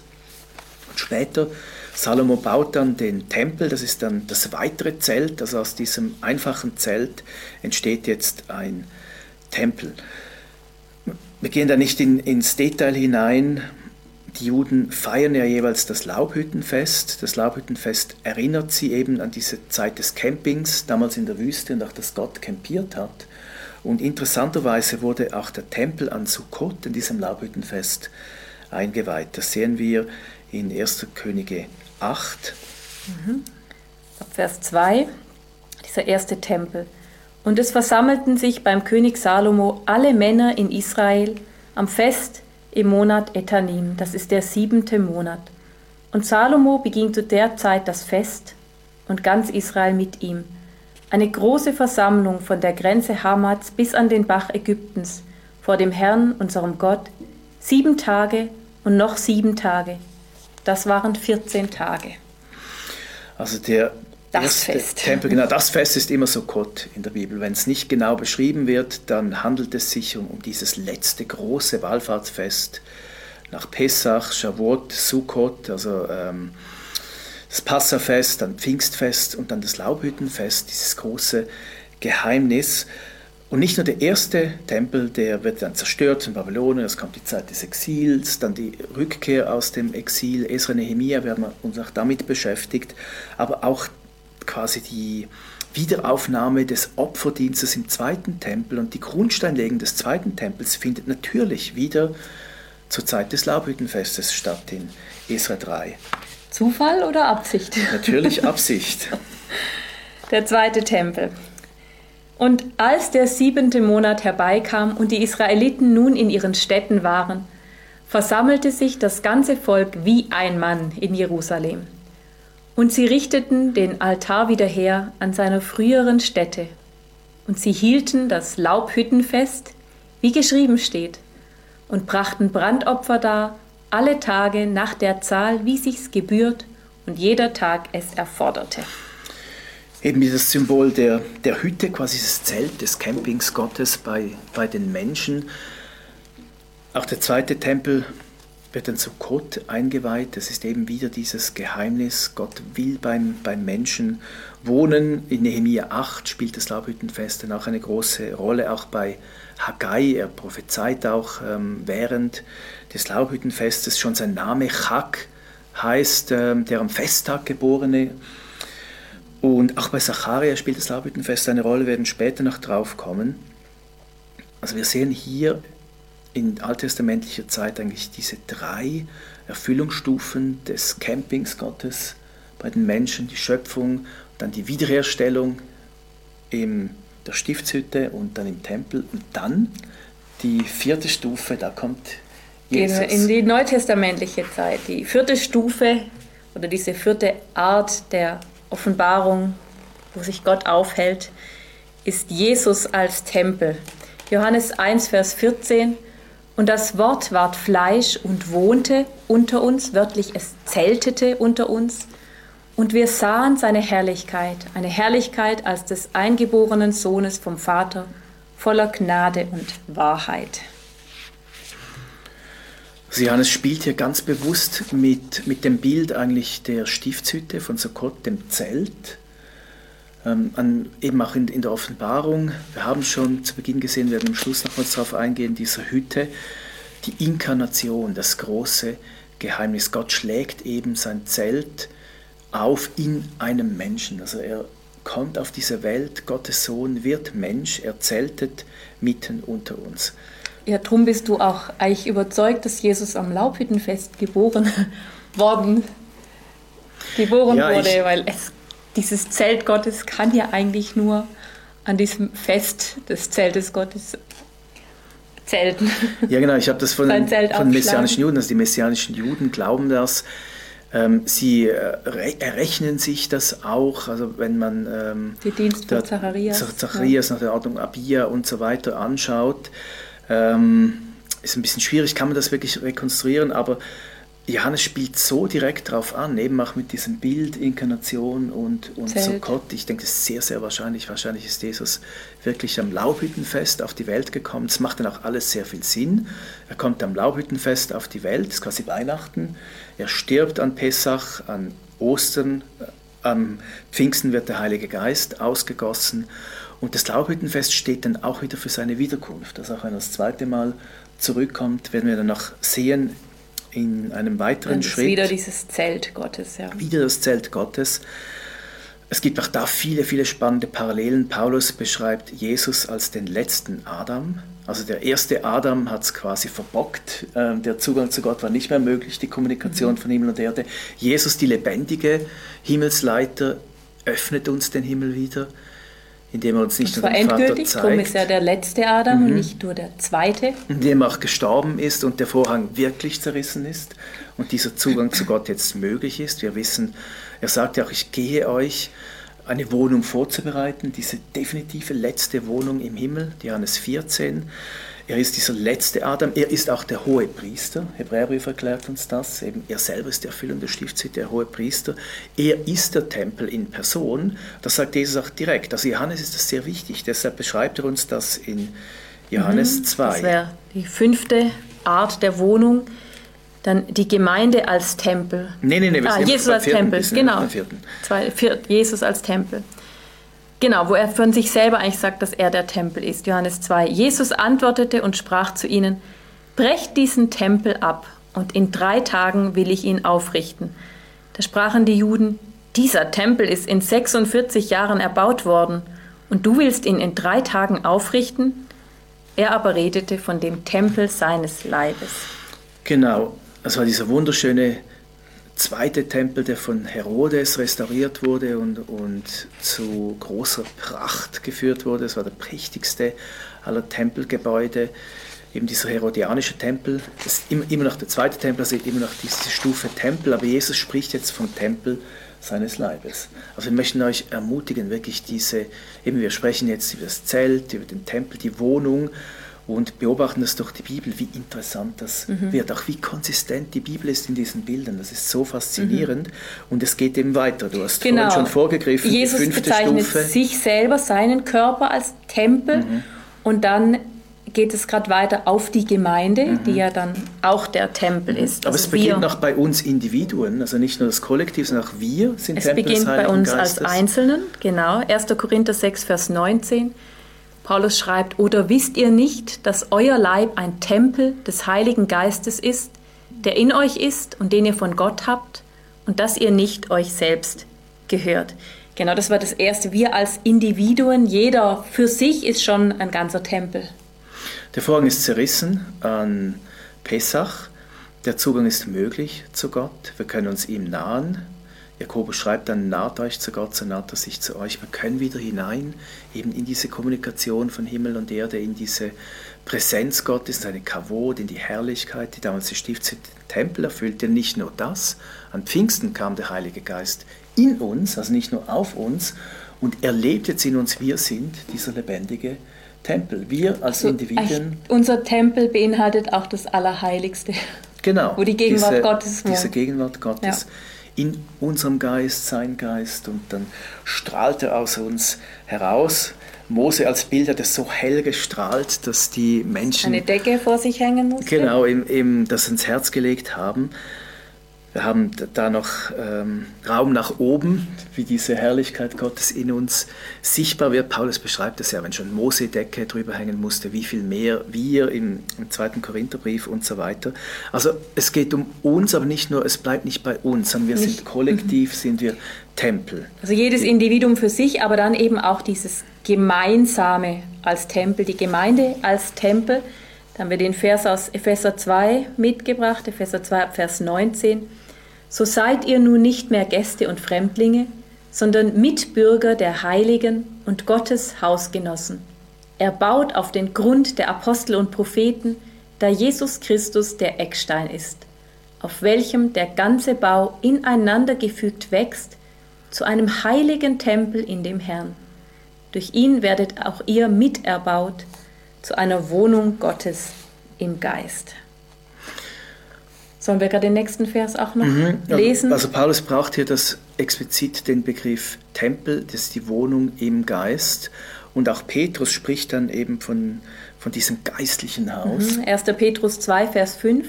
Und später, Salomo baut dann den Tempel, das ist dann das weitere Zelt, also aus diesem einfachen Zelt entsteht jetzt ein Tempel. Wir gehen da nicht in, ins Detail hinein. Die Juden feiern ja jeweils das Laubhüttenfest. Das Laubhüttenfest erinnert sie eben an diese Zeit des Campings, damals in der Wüste und auch, dass Gott campiert hat. Und interessanterweise wurde auch der Tempel an Sukkot in diesem Laubhüttenfest eingeweiht. Das sehen wir in 1. Könige 8. Mhm. Vers 2, dieser erste Tempel. Und es versammelten sich beim König Salomo alle Männer in Israel am Fest im Monat Etanim, das ist der siebente Monat. Und Salomo beging zu der Zeit das Fest und ganz Israel mit ihm. Eine große Versammlung von der Grenze Hamats bis an den Bach Ägyptens, vor dem Herrn, unserem Gott, sieben Tage und noch sieben Tage. Das waren 14 Tage. Also der das Fest. Tempel, genau, das Fest ist immer so Gott in der Bibel. Wenn es nicht genau beschrieben wird, dann handelt es sich um, um dieses letzte große Wallfahrtsfest nach Pesach, Shavuot, Sukkot, also ähm, das Passafest, dann Pfingstfest und dann das Laubhüttenfest, dieses große Geheimnis. Und nicht nur der erste Tempel, der wird dann zerstört in Babylonien, es kommt die Zeit des Exils, dann die Rückkehr aus dem Exil, Esra Nehemiah, wir haben uns auch damit beschäftigt, aber auch quasi die Wiederaufnahme des Opferdienstes im zweiten Tempel und die Grundsteinlegung des zweiten Tempels findet natürlich wieder zur Zeit des Laubhüttenfestes statt in Esra 3. Zufall oder Absicht? Natürlich Absicht. Der zweite Tempel. Und als der siebente Monat herbeikam und die Israeliten nun in ihren Städten waren, versammelte sich das ganze Volk wie ein Mann in Jerusalem. Und sie richteten den Altar wieder her an seiner früheren Stätte. Und sie hielten das Laubhüttenfest, wie geschrieben steht, und brachten Brandopfer dar, alle Tage nach der Zahl, wie sich's gebührt und jeder Tag es erforderte. Eben dieses Symbol der, der Hütte, quasi das Zelt des Campings Gottes bei, bei den Menschen. Auch der zweite Tempel wird dann zu Gott eingeweiht. Das ist eben wieder dieses Geheimnis. Gott will beim, beim Menschen wohnen. In Nehemiah 8 spielt das Laubhüttenfest dann auch eine große Rolle, auch bei Haggai. Er prophezeit auch ähm, während des Laubhüttenfestes schon sein Name Chag heißt ähm, der am Festtag geborene. Und auch bei Zacharia spielt das Laubhüttenfest eine Rolle, werden später noch drauf kommen. Also wir sehen hier in alttestamentlicher Zeit eigentlich diese drei Erfüllungsstufen des Campings Gottes bei den Menschen, die Schöpfung, dann die Wiederherstellung in der Stiftshütte und dann im Tempel und dann die vierte Stufe, da kommt Jesus. In die neutestamentliche Zeit, die vierte Stufe oder diese vierte Art der Offenbarung, wo sich Gott aufhält, ist Jesus als Tempel. Johannes 1, Vers 14. Und das Wort ward Fleisch und wohnte unter uns, wörtlich es zeltete unter uns. Und wir sahen seine Herrlichkeit, eine Herrlichkeit als des eingeborenen Sohnes vom Vater, voller Gnade und Wahrheit. Johannes spielt hier ganz bewusst mit, mit dem Bild eigentlich der Stiftshütte von Sukkot, dem Zelt. Ähm, an, eben auch in, in, der Offenbarung. Wir haben schon zu Beginn gesehen, wir werden am Schluss nochmals darauf eingehen, dieser Hütte, die Inkarnation, das große Geheimnis. Gott schlägt eben sein Zelt auf in einem Menschen. Also er kommt auf diese Welt, Gottes Sohn wird Mensch, er zeltet mitten unter uns. Ja, darum bist du auch eigentlich überzeugt, dass Jesus am Laubhüttenfest geboren worden geboren ja, wurde, weil es dieses Zelt Gottes kann ja eigentlich nur an diesem Fest des Zeltes Gottes zelten. Ja, genau, ich habe das von, von messianischen Juden, also die messianischen Juden glauben das. Ähm, sie äh, errechnen sich das auch, also wenn man ähm, die Dienst von Zacharias, Zacharias ja. nach der Ordnung Abia und so weiter anschaut, ähm, ist ein bisschen schwierig, kann man das wirklich rekonstruieren, aber Johannes spielt so direkt drauf an, eben auch mit diesem Bild, Inkarnation und, und Sukkot. Ich denke, das ist sehr, sehr wahrscheinlich. Wahrscheinlich ist Jesus wirklich am Laubhüttenfest auf die Welt gekommen. Das macht dann auch alles sehr viel Sinn. Er kommt am Laubhüttenfest auf die Welt, das ist quasi Weihnachten. Er stirbt an Pessach, an Ostern, äh, am Pfingsten wird der Heilige Geist ausgegossen. Und das Laubhüttenfest steht dann auch wieder für seine Wiederkunft. Also auch wenn er das zweite Mal zurückkommt, werden wir dann noch sehen, in einem weiteren das Schritt. Wieder dieses Zelt Gottes, ja. Wieder das Zelt Gottes. Es gibt auch da viele, viele spannende Parallelen. Paulus beschreibt Jesus als den letzten Adam. Also der erste Adam hat es quasi verbockt. Ähm, der Zugang zu Gott war nicht mehr möglich, die Kommunikation mhm. von Himmel und Erde. Jesus, die lebendige Himmelsleiter, öffnet uns den Himmel wieder indem er uns nicht nur den Vater zeigt. Darum ist er der letzte Adam mhm. und nicht nur der zweite. Indem er auch gestorben ist und der Vorhang wirklich zerrissen ist und dieser Zugang zu Gott jetzt möglich ist. Wir wissen, er sagt ja auch, ich gehe euch eine Wohnung vorzubereiten, diese definitive letzte Wohnung im Himmel, Johannes 14. Er ist dieser letzte Adam, er ist auch der hohe Priester. Hebräerbrief erklärt uns das. Eben er selber ist der erfüllende Stiftshüter, der hohe Priester. Er ist der Tempel in Person. Das sagt Jesus auch direkt. Also Johannes ist das sehr wichtig. Deshalb beschreibt er uns das in Johannes mhm, 2. Das wäre die fünfte Art der Wohnung. Dann die Gemeinde als Tempel. Nein, nein, nein. Ah, Jesus als Tempel, genau. Zwei, vier, Jesus als Tempel. Genau, wo er von sich selber eigentlich sagt, dass er der Tempel ist. Johannes 2. Jesus antwortete und sprach zu ihnen, Brecht diesen Tempel ab, und in drei Tagen will ich ihn aufrichten. Da sprachen die Juden, dieser Tempel ist in 46 Jahren erbaut worden, und du willst ihn in drei Tagen aufrichten? Er aber redete von dem Tempel seines Leibes. Genau, das war dieser wunderschöne zweite Tempel, der von Herodes restauriert wurde und, und zu großer Pracht geführt wurde. Es war der prächtigste aller Tempelgebäude. Eben dieser herodianische Tempel, das ist immer, immer noch der zweite Tempel, also immer noch diese Stufe Tempel, aber Jesus spricht jetzt vom Tempel seines Leibes. Also wir möchten euch ermutigen, wirklich diese, eben wir sprechen jetzt über das Zelt, über den Tempel, die Wohnung, und beobachten das durch die Bibel, wie interessant das mhm. wird, auch wie konsistent die Bibel ist in diesen Bildern. Das ist so faszinierend mhm. und es geht eben weiter. Du hast genau. vorhin schon vorgegriffen. Jesus die bezeichnet Stufe. sich selber, seinen Körper als Tempel mhm. und dann geht es gerade weiter auf die Gemeinde, mhm. die ja dann auch der Tempel mhm. ist. Aber also es beginnt auch bei uns Individuen, also nicht nur das Kollektiv, sondern auch wir sind es Tempel Es beginnt bei uns Geistes. als Einzelnen, genau. 1. Korinther 6, Vers 19. Paulus schreibt, oder wisst ihr nicht, dass euer Leib ein Tempel des Heiligen Geistes ist, der in euch ist und den ihr von Gott habt und dass ihr nicht euch selbst gehört. Genau, das war das Erste. Wir als Individuen, jeder für sich ist schon ein ganzer Tempel. Der Vorhang ist zerrissen an Pessach. Der Zugang ist möglich zu Gott. Wir können uns ihm nahen. Jakobus schreibt dann, naht euch zu Gott, so naht er sich zu euch. Wir können wieder hinein, eben in diese Kommunikation von Himmel und Erde, in diese Präsenz Gottes, seine Kavod, in die Herrlichkeit, die damals die Stiftshütte Tempel erfüllte. Nicht nur das, an Pfingsten kam der Heilige Geist in uns, also nicht nur auf uns, und er lebt jetzt in uns. Wir sind dieser lebendige Tempel. Wir als also, Individuen. Unser Tempel beinhaltet auch das Allerheiligste. Genau. Wo die Gegenwart diese, Gottes wohnt. Diese Gegenwart Gottes. Ja in unserem Geist, sein Geist, und dann strahlt er aus uns heraus. Mose als Bild hat es so hell gestrahlt, dass die Menschen eine Decke vor sich hängen mussten. Genau, ihm, ihm das ins Herz gelegt haben. Wir haben da noch ähm, Raum nach oben, wie diese Herrlichkeit Gottes in uns sichtbar wird. Paulus beschreibt das ja, wenn schon Mose Decke drüber hängen musste, wie viel mehr wir im, im zweiten Korintherbrief und so weiter. Also es geht um uns, aber nicht nur, es bleibt nicht bei uns, sondern wir nicht. sind kollektiv, mhm. sind wir Tempel. Also jedes Individuum für sich, aber dann eben auch dieses Gemeinsame als Tempel, die Gemeinde als Tempel. Da haben wir den Vers aus Epheser 2 mitgebracht, Epheser 2 Vers 19. So seid ihr nun nicht mehr Gäste und Fremdlinge, sondern Mitbürger der Heiligen und Gottes Hausgenossen. Er baut auf den Grund der Apostel und Propheten, da Jesus Christus der Eckstein ist, auf welchem der ganze Bau ineinander gefügt wächst zu einem heiligen Tempel in dem Herrn. Durch ihn werdet auch ihr miterbaut zu einer Wohnung Gottes im Geist. Sollen wir gerade den nächsten Vers auch noch mhm. lesen? Also Paulus braucht hier das explizit den Begriff Tempel, das ist die Wohnung im Geist. Und auch Petrus spricht dann eben von, von diesem geistlichen Haus. Mhm. 1. Petrus 2, Vers 5.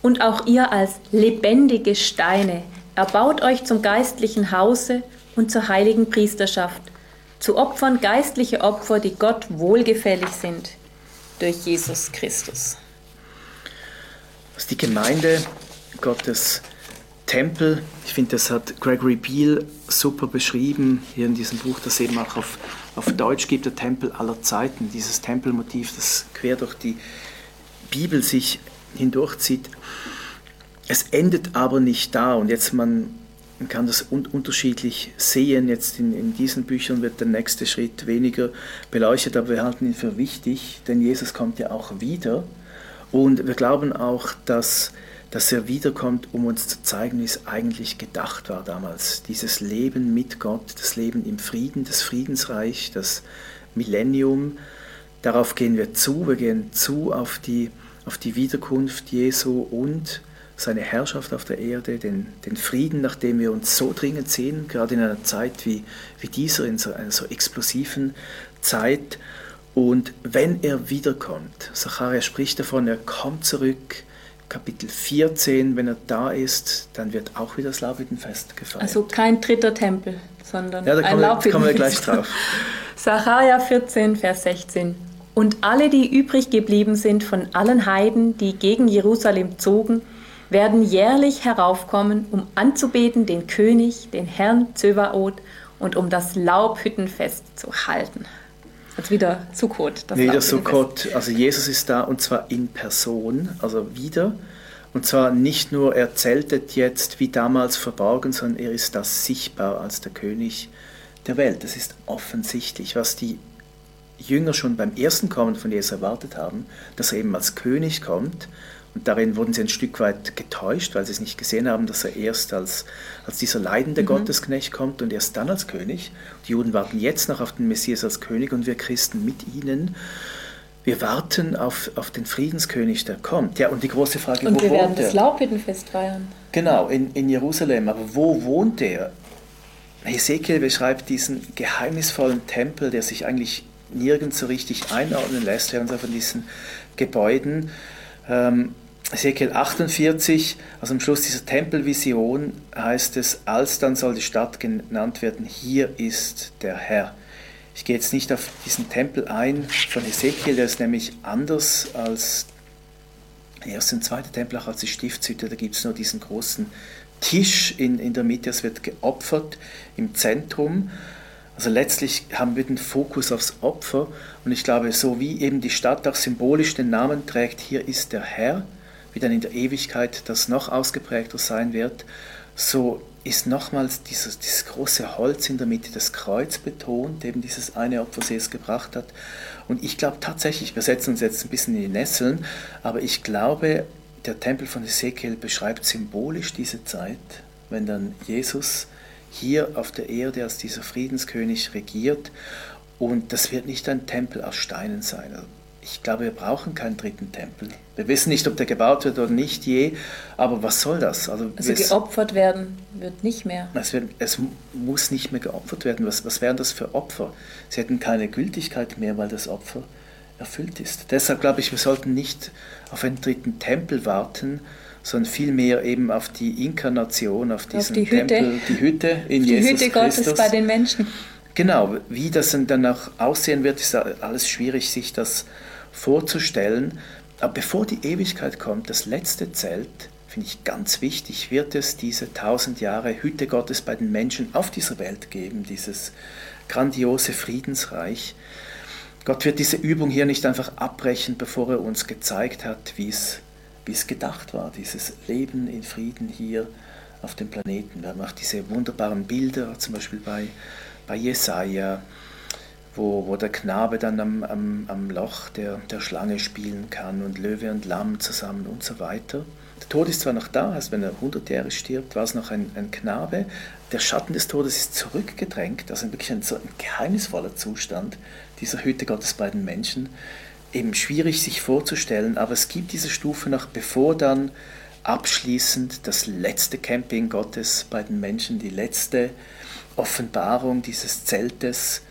Und auch ihr als lebendige Steine erbaut euch zum geistlichen Hause und zur heiligen Priesterschaft, zu Opfern geistliche Opfer, die Gott wohlgefällig sind durch Jesus Christus. Was die Gemeinde Gottes Tempel, ich finde, das hat Gregory Beale super beschrieben, hier in diesem Buch, das eben auch auf, auf Deutsch gibt, der Tempel aller Zeiten, dieses Tempelmotiv, das quer durch die Bibel sich hindurchzieht. Es endet aber nicht da und jetzt man man kann das un unterschiedlich sehen. Jetzt in, in, diesen Büchern wird der nächste Schritt weniger beleuchtet, aber wir halten ihn für wichtig, denn Jesus kommt ja auch wieder. Und wir glauben auch, dass, dass er wiederkommt, um uns zu zeigen, wie es eigentlich gedacht war damals. Dieses Leben mit Gott, das Leben im Frieden, das Friedensreich, das Millennium. Darauf gehen wir zu. Wir gehen zu auf die, auf die Wiederkunft Jesu und seine Herrschaft auf der Erde, den, den Frieden, nach dem wir uns so dringend sehen, gerade in einer Zeit wie, wie dieser, in so einer so explosiven Zeit. Und wenn er wiederkommt, Zacharia spricht davon, er kommt zurück, Kapitel 14, wenn er da ist, dann wird auch wieder das Laubhüttenfest gefeiert. Also kein dritter Tempel, sondern ja, da ein Laubhüttenfest. kommen wir gleich drauf. Sacharja 14, Vers 16. Und alle, die übrig geblieben sind von allen Heiden, die gegen Jerusalem zogen, werden jährlich heraufkommen, um anzubeten den König, den Herrn Zövaot und um das Laubhüttenfest zu halten. Also wieder Sukkot. Das wieder Sukkot. Also Jesus ist da und zwar in Person, also wieder. Und zwar nicht nur er zeltet jetzt wie damals verborgen, sondern er ist da sichtbar als der König der Welt. Das ist offensichtlich, was die Jünger schon beim ersten Kommen von Jesus erwartet haben, dass er eben als König kommt darin wurden sie ein Stück weit getäuscht, weil sie es nicht gesehen haben, dass er erst als, als dieser leidende mhm. Gottesknecht kommt und erst dann als König. Die Juden warten jetzt noch auf den Messias als König und wir Christen mit ihnen. Wir warten auf, auf den Friedenskönig, der kommt. Ja, und die große Frage, und wo wir wohnt werden das Laubhüttenfest feiern. Genau, in, in Jerusalem. Aber wo wohnt er? Hesekiel beschreibt diesen geheimnisvollen Tempel, der sich eigentlich nirgends so richtig einordnen lässt, während von diesen Gebäuden. Ähm, Ezekiel 48, also am Schluss dieser Tempelvision heißt es, alsdann soll die Stadt genannt werden, hier ist der Herr. Ich gehe jetzt nicht auf diesen Tempel ein von Ezekiel, der ist nämlich anders als der erste und zweite Tempel, auch als die Stiftshütte, da gibt es nur diesen großen Tisch in, in der Mitte, es wird geopfert im Zentrum. Also letztlich haben wir den Fokus aufs Opfer und ich glaube, so wie eben die Stadt auch symbolisch den Namen trägt, hier ist der Herr, wie dann in der Ewigkeit das noch ausgeprägter sein wird, so ist nochmals dieses, dieses große Holz in der Mitte, das Kreuz betont, eben dieses eine Opfer, das es gebracht hat. Und ich glaube tatsächlich, wir setzen uns jetzt ein bisschen in die Nesseln, aber ich glaube, der Tempel von Ezekiel beschreibt symbolisch diese Zeit, wenn dann Jesus hier auf der Erde als dieser Friedenskönig regiert. Und das wird nicht ein Tempel aus Steinen sein. Ich glaube, wir brauchen keinen dritten Tempel. Wir wissen nicht, ob der gebaut wird oder nicht je, aber was soll das? Also, also geopfert werden wird nicht mehr. Es, wird, es, muss nicht mehr geopfert werden. Was, was wären das für Opfer? Sie hätten keine Gültigkeit mehr, weil das Opfer erfüllt ist. Deshalb glaube ich, wir sollten nicht auf einen dritten Tempel warten, sondern vielmehr eben auf die Inkarnation, auf diesen auf die Tempel, Hütte. die Hütte in die Jesus Hütte Gottes Christus. bei den Menschen. Genau, wie das dann auch aussehen wird, ist alles schwierig, sich das vorzustellen. Aber bevor die Ewigkeit kommt, das letzte Zelt, finde ich ganz wichtig, wird es diese tausend Jahre Hütte Gottes bei den Menschen auf dieser Welt geben, dieses grandiose Friedensreich. Gott wird diese Übung hier nicht einfach abbrechen, bevor er uns gezeigt hat, wie es, gedacht war, dieses Leben in Frieden hier auf dem Planeten. Wir haben auch diese wunderbaren Bilder, zum Beispiel bei bei Jesaja, wo, wo der Knabe dann am, am, am Loch der, der Schlange spielen kann und Löwe und Lamm zusammen und so weiter. Der Tod ist zwar noch da, heißt, wenn er 100 Jahre stirbt, war es noch ein, ein Knabe. Der Schatten des Todes ist zurückgedrängt, also wirklich ein, so ein geheimnisvoller Zustand dieser Hütte Gottes bei den Menschen. Eben schwierig sich vorzustellen, aber es gibt diese Stufe noch, bevor dann abschließend das letzte Camping Gottes bei den Menschen, die letzte Offenbarung dieses Zeltes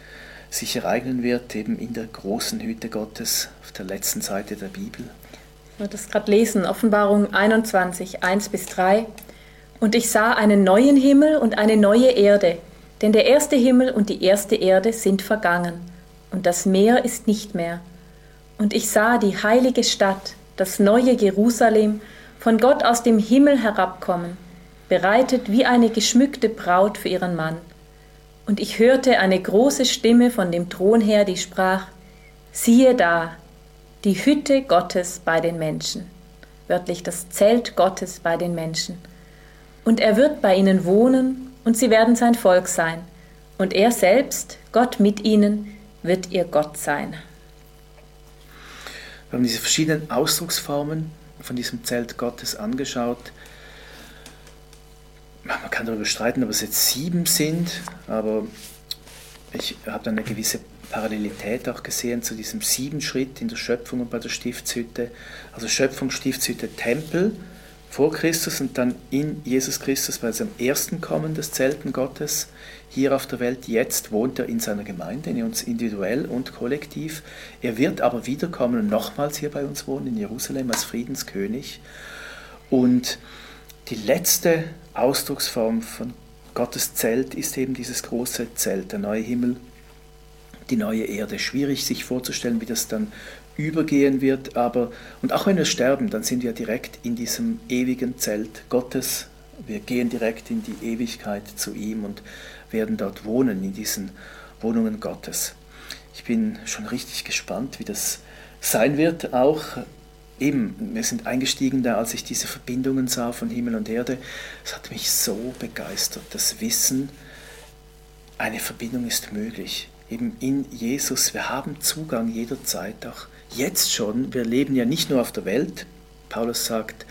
sich ereignen wird, eben in der großen Hütte Gottes auf der letzten Seite der Bibel. Ich würde das gerade lesen, Offenbarung 21, 1 bis 3. Und ich sah einen neuen Himmel und eine neue Erde, denn der erste Himmel und die erste Erde sind vergangen, und das Meer ist nicht mehr. Und ich sah die heilige Stadt, das neue Jerusalem, von Gott aus dem Himmel herabkommen, bereitet wie eine geschmückte Braut für ihren Mann. Und ich hörte eine große Stimme von dem Thron her, die sprach, siehe da, die Hütte Gottes bei den Menschen, wörtlich das Zelt Gottes bei den Menschen. Und er wird bei ihnen wohnen, und sie werden sein Volk sein, und er selbst, Gott mit ihnen, wird ihr Gott sein. Wir haben diese verschiedenen Ausdrucksformen von diesem Zelt Gottes angeschaut man kann darüber streiten, ob es jetzt sieben sind, aber ich habe dann eine gewisse Parallelität auch gesehen zu diesem sieben Schritt in der Schöpfung und bei der Stiftshütte. Also Schöpfung, Stiftshütte, Tempel vor Christus und dann in Jesus Christus bei seinem ersten Kommen des Zelten Gottes hier auf der Welt. Jetzt wohnt er in seiner Gemeinde, in uns individuell und kollektiv. Er wird aber wiederkommen und nochmals hier bei uns wohnen in Jerusalem als Friedenskönig. Und die letzte Ausdrucksform von Gottes Zelt ist eben dieses große Zelt, der neue Himmel, die neue Erde. Schwierig sich vorzustellen, wie das dann übergehen wird, aber und auch wenn wir sterben, dann sind wir direkt in diesem ewigen Zelt Gottes. Wir gehen direkt in die Ewigkeit zu ihm und werden dort wohnen in diesen Wohnungen Gottes. Ich bin schon richtig gespannt, wie das sein wird, auch eben, wir sind eingestiegen da, als ich diese Verbindungen sah von Himmel und Erde. Es hat mich so begeistert, das Wissen, eine Verbindung ist möglich. Eben in Jesus, wir haben Zugang jederzeit, auch jetzt schon. Wir leben ja nicht nur auf der Welt. Paulus sagt,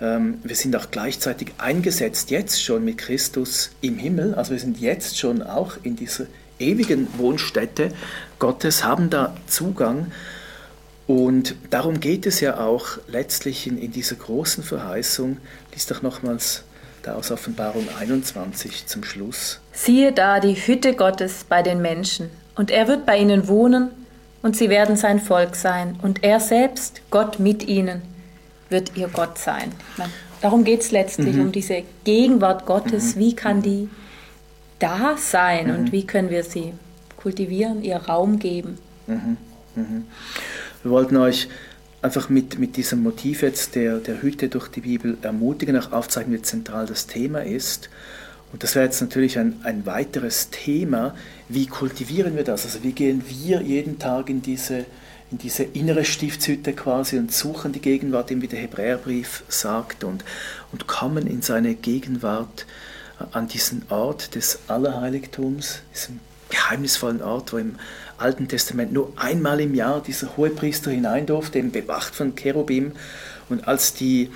ähm, wir sind auch gleichzeitig eingesetzt, jetzt schon mit Christus im Himmel. Also wir sind jetzt schon auch in dieser ewigen Wohnstätte Gottes, haben da Zugang. Und darum geht es ja auch letztlich in, in dieser großen Verheißung. Lies doch nochmals da aus Offenbarung 21 zum Schluss. Siehe da die Hütte Gottes bei den Menschen, und er wird bei ihnen wohnen, und sie werden sein Volk sein, und er selbst, Gott mit ihnen, wird ihr Gott sein. Meine, darum geht es letztlich, mhm. um diese Gegenwart Gottes. Mhm. Wie kann die da sein mhm. und wie können wir sie kultivieren, ihr Raum geben? Wir wollten euch einfach mit, mit diesem Motiv jetzt der, der Hütte durch die Bibel ermutigen, auch aufzeigen, wie zentral das Thema ist. Und das wäre jetzt natürlich ein, ein weiteres Thema. Wie kultivieren wir das? Also wie gehen wir jeden Tag in diese, in diese innere Stiftshütte quasi und suchen die Gegenwart, wie der Hebräerbrief sagt, und, und kommen in seine Gegenwart an diesen Ort des Allerheiligtums, diesen geheimnisvollen Ort, wo im Alten Testament nur einmal im Jahr dieser Hohepriester hinein durfte, eben bewacht von Cherubim. Und als die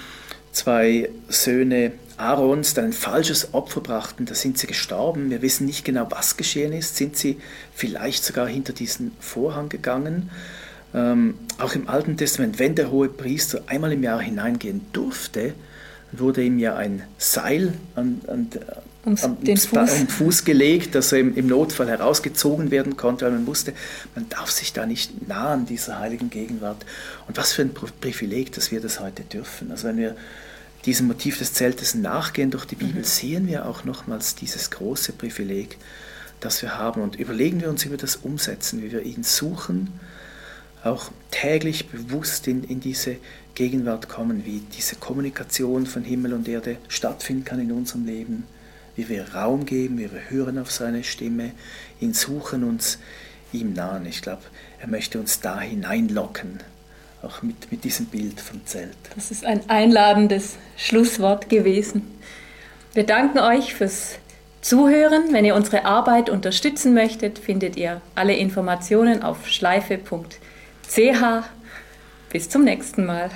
zwei Söhne Aarons dann ein falsches Opfer brachten, da sind sie gestorben. Wir wissen nicht genau, was geschehen ist. Sind sie vielleicht sogar hinter diesen Vorhang gegangen? Ähm, auch im Alten Testament, wenn der hohe Priester einmal im Jahr hineingehen durfte, wurde ihm ja ein Seil an, an, Ums, den Fuß. Um Fuß gelegt, dass er im, im, Notfall herausgezogen werden konnte, weil man wusste, man darf sich da nicht nahen dieser heiligen Gegenwart. Und was für ein Privileg, dass wir das heute dürfen. Also wenn wir diesem Motiv des Zeltes nachgehen durch die Bibel, mhm. sehen wir auch nochmals dieses große Privileg, das wir haben. Und überlegen wir uns, wie wir das umsetzen, wie wir ihn suchen, auch täglich bewusst in, in diese Gegenwart kommen, wie diese Kommunikation von Himmel und Erde stattfinden kann in unserem Leben wie wir Raum geben, wie wir hören auf seine Stimme, ihn suchen, uns ihm nahen. Ich glaube, er möchte uns da hineinlocken, auch mit, mit diesem Bild vom Zelt. Das ist ein einladendes Schlusswort gewesen. Wir danken euch fürs Zuhören. Wenn ihr unsere Arbeit unterstützen möchtet, findet ihr alle Informationen auf schleife.ch. Bis zum nächsten Mal.